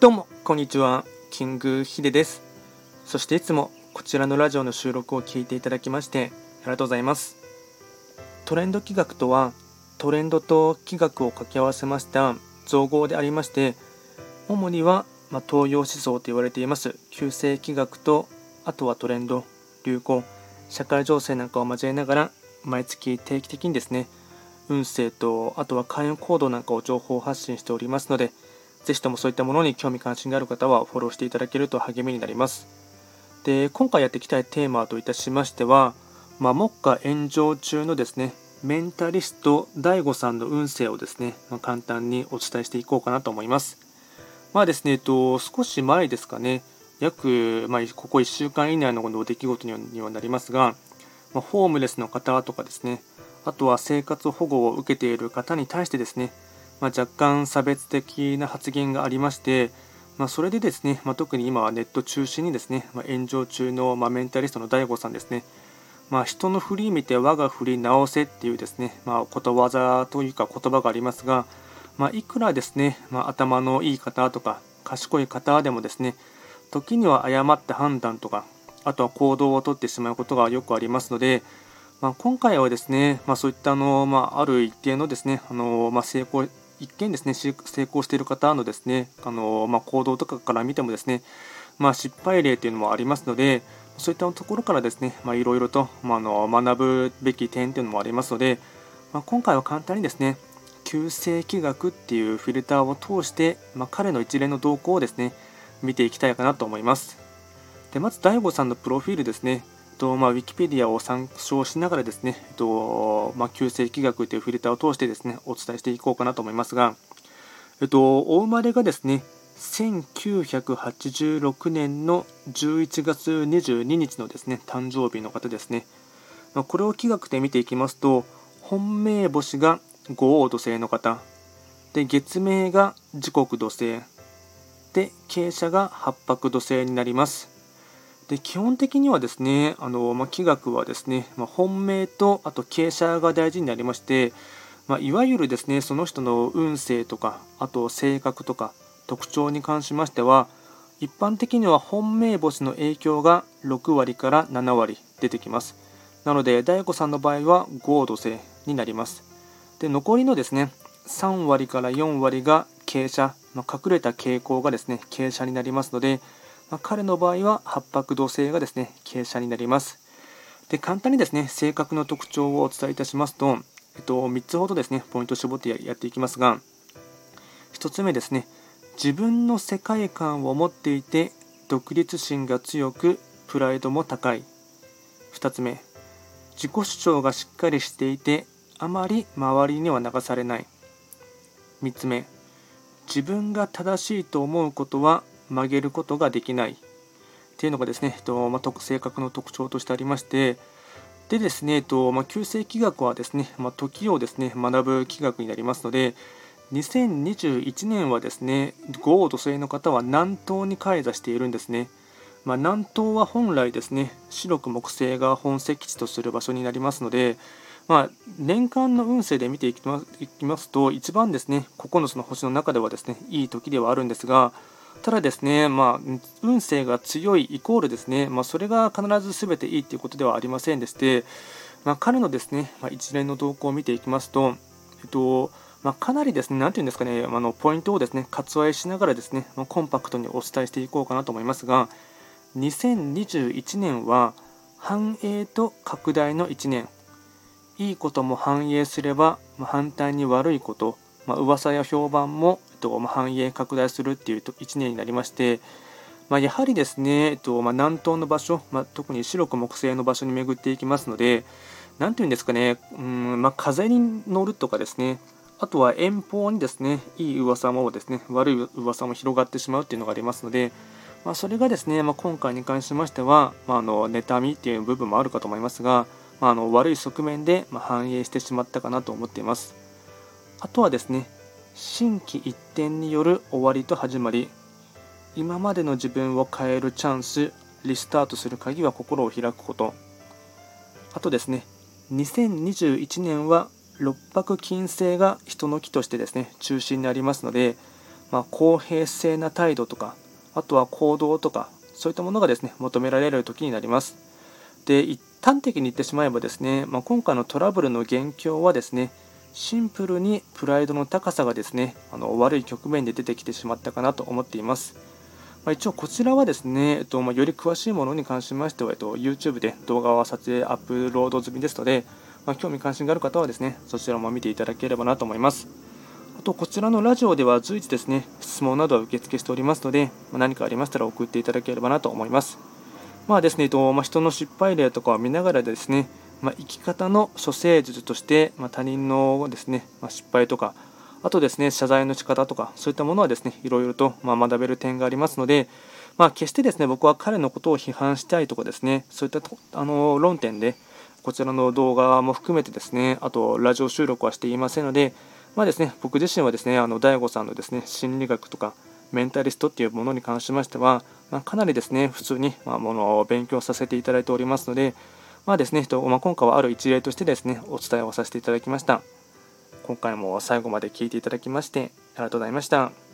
どうもこんにちは。キングヒデです。そしていつもこちらのラジオの収録を聞いていただきましてありがとうございます。トレンド企画とはトレンドと企画を掛け合わせました造語でありまして主には、まあ、東洋思想と言われています旧世企画とあとはトレンド流行社会情勢なんかを交えながら毎月定期的にですね運勢とあとは開運行動なんかを情報発信しておりますのでぜひともそういったものに興味関心がある方はフォローしていただけると励みになります。で、今回やっていきたいテーマといたしましては、まあ、目下炎上中のですね、メンタリスト DAIGO さんの運勢をですね、ま、簡単にお伝えしていこうかなと思います。まあですね、えっと、少し前ですかね、約、まあ、ここ1週間以内の出来事にはなりますが、まあ、ホームレスの方とかですね、あとは生活保護を受けている方に対してですね、まあ、若干差別的な発言がありまして、まあ、それでですね、まあ、特に今はネット中心にですね、ま炎上中の、まメンタリストの DAIGO さんですね、ま人の振り見て我が振り直せっていうですね、まことわざというか言葉がありますが、まいくらですね、ま頭のいい方とか賢い方でもですね、時には誤った判断とか、あとは行動をとってしまうことがよくありますので、まあ、今回はですね、まあ、そういったあの、まあ、ある一定のですね、あのま成功一見ですね成功している方のですねあの、まあ、行動とかから見てもですね、まあ、失敗例というのもありますのでそういったところからですねいろいろと、まあ、あの学ぶべき点というのもありますので、まあ、今回は簡単にですね旧世紀学っていうフィルターを通して、まあ、彼の一連の動向をですね見ていきたいかなと思います。でまず DAIGO さんのプロフィールですね。とまあ、ウィキペディアを参照しながらですね、えっとまあ、旧世紀学というフィルターを通してですねお伝えしていこうかなと思いますが、えっと、お生まれがですね1986年の11月22日のですね誕生日の方ですね、まあ、これを気学で見ていきますと本命星が五黄土星の方。で月命が時刻土星。で傾斜が八白土星になります。で基本的にはですね、あのまあ、気学はですね、まあ、本命とあと傾斜が大事になりまして、まあ、いわゆるですねその人の運勢とかあと性格とか特徴に関しましては一般的には本命星の影響が6割から7割出てきます。なので大悟さんの場合は合土星になります。で残りのですね3割から4割が傾斜、まあ、隠れた傾向がですね傾斜になりますのでまあ、彼の場合は八白土星がですね傾斜になります。で簡単にですね性格の特徴をお伝えいたしますと、えっと、3つほどですねポイントを絞ってやっていきますが1つ目ですね自分の世界観を持っていて独立心が強くプライドも高い。2つ目自己主張がしっかりしていてあまり周りには流されない。3つ目自分が正しいと思うことは曲げることができない。っていうのがですね、えっとまあ、性格の特徴としてありまして。でですね、えっとまあ、旧世紀学はですね、まあ、時をですね学ぶ気学になりますので。2021年はですね豪土星の方は南東に開座しているんですね、まあ、南東は本来ですね白く木星が本石地とする場所になりますので。まあ、年間の運勢で見ていきますと一番ですね9つの星の中ではですねいい時ではあるんですが。ただですね、まあ、運勢が強いイコールですね、まあ、それが必ず全ていいということではありませんでして、まあ、彼のですね、まあ一連の動向を見ていきますと、えっとまあかなりですね、なんていうんですかね、あのポイントをですね、割愛しながらですね、まあコンパクトにお伝えしていこうかなと思いますが、2021年は繁栄と拡大の1年、いいことも反映すれば、まあ反対に悪いこと、まあ、噂や評判も、とまあ、繁栄拡大するっていうと1年になりまして、まあ、やはりですね、えっとまあ、南東の場所、まあ、特に白く木星の場所に巡っていきますので、なんていうんですかね、うんまあ、風に乗るとかですね、あとは遠方にですね、いい噂もですね、悪い噂も広がってしまうっていうのがありますので、まあ、それがですね、まあ、今回に関しましては、まあ、あの妬みっていう部分もあるかと思いますが、まあ、あの悪い側面でま反映してしまったかなと思っています。あとはですね、心機一転による終わりと始まり、今までの自分を変えるチャンス、リスタートする鍵は心を開くこと。あとですね、2021年は六白金星が人の木としてですね、中心にありますので、まあ、公平性な態度とかあとは行動とかそういったものがですね求められる時になりますで一端的に言ってしまえばですね、まあ、今回のトラブルの元凶はですねシンプルにプライドの高さがですねあの悪い局面で出てきてしまったかなと思っています。まあ、一応こちらはですね、えっとまあ、より詳しいものに関しましては、えっと、YouTube で動画は撮影アップロード済みですので、まあ、興味関心がある方はですねそちらも見ていただければなと思います。あとこちらのラジオでは随時ですね質問などは受付しておりますので、ま、何かありましたら送っていただければなと思います。まあですね、えっとま、人の失敗例とかを見ながらですね、まあ、生き方の処世術として、まあ、他人のですね、まあ、失敗とかあとですね謝罪の仕方とかそういったものはですねいろいろとま学べる点がありますので、まあ、決してですね僕は彼のことを批判したいとかですねそういったあの論点でこちらの動画も含めてですねあとラジオ収録はしていませんので、まあですね、僕自身はですねあの DAIGO さんのですね心理学とかメンタリストっていうものに関しましては、まあ、かなりですね普通に、まものを勉強させていただいておりますので、まあですね、まあ、今回はある一例としてですね、お伝えをさせていただきました。今回も最後まで聞いていただきまして、ありがとうございました。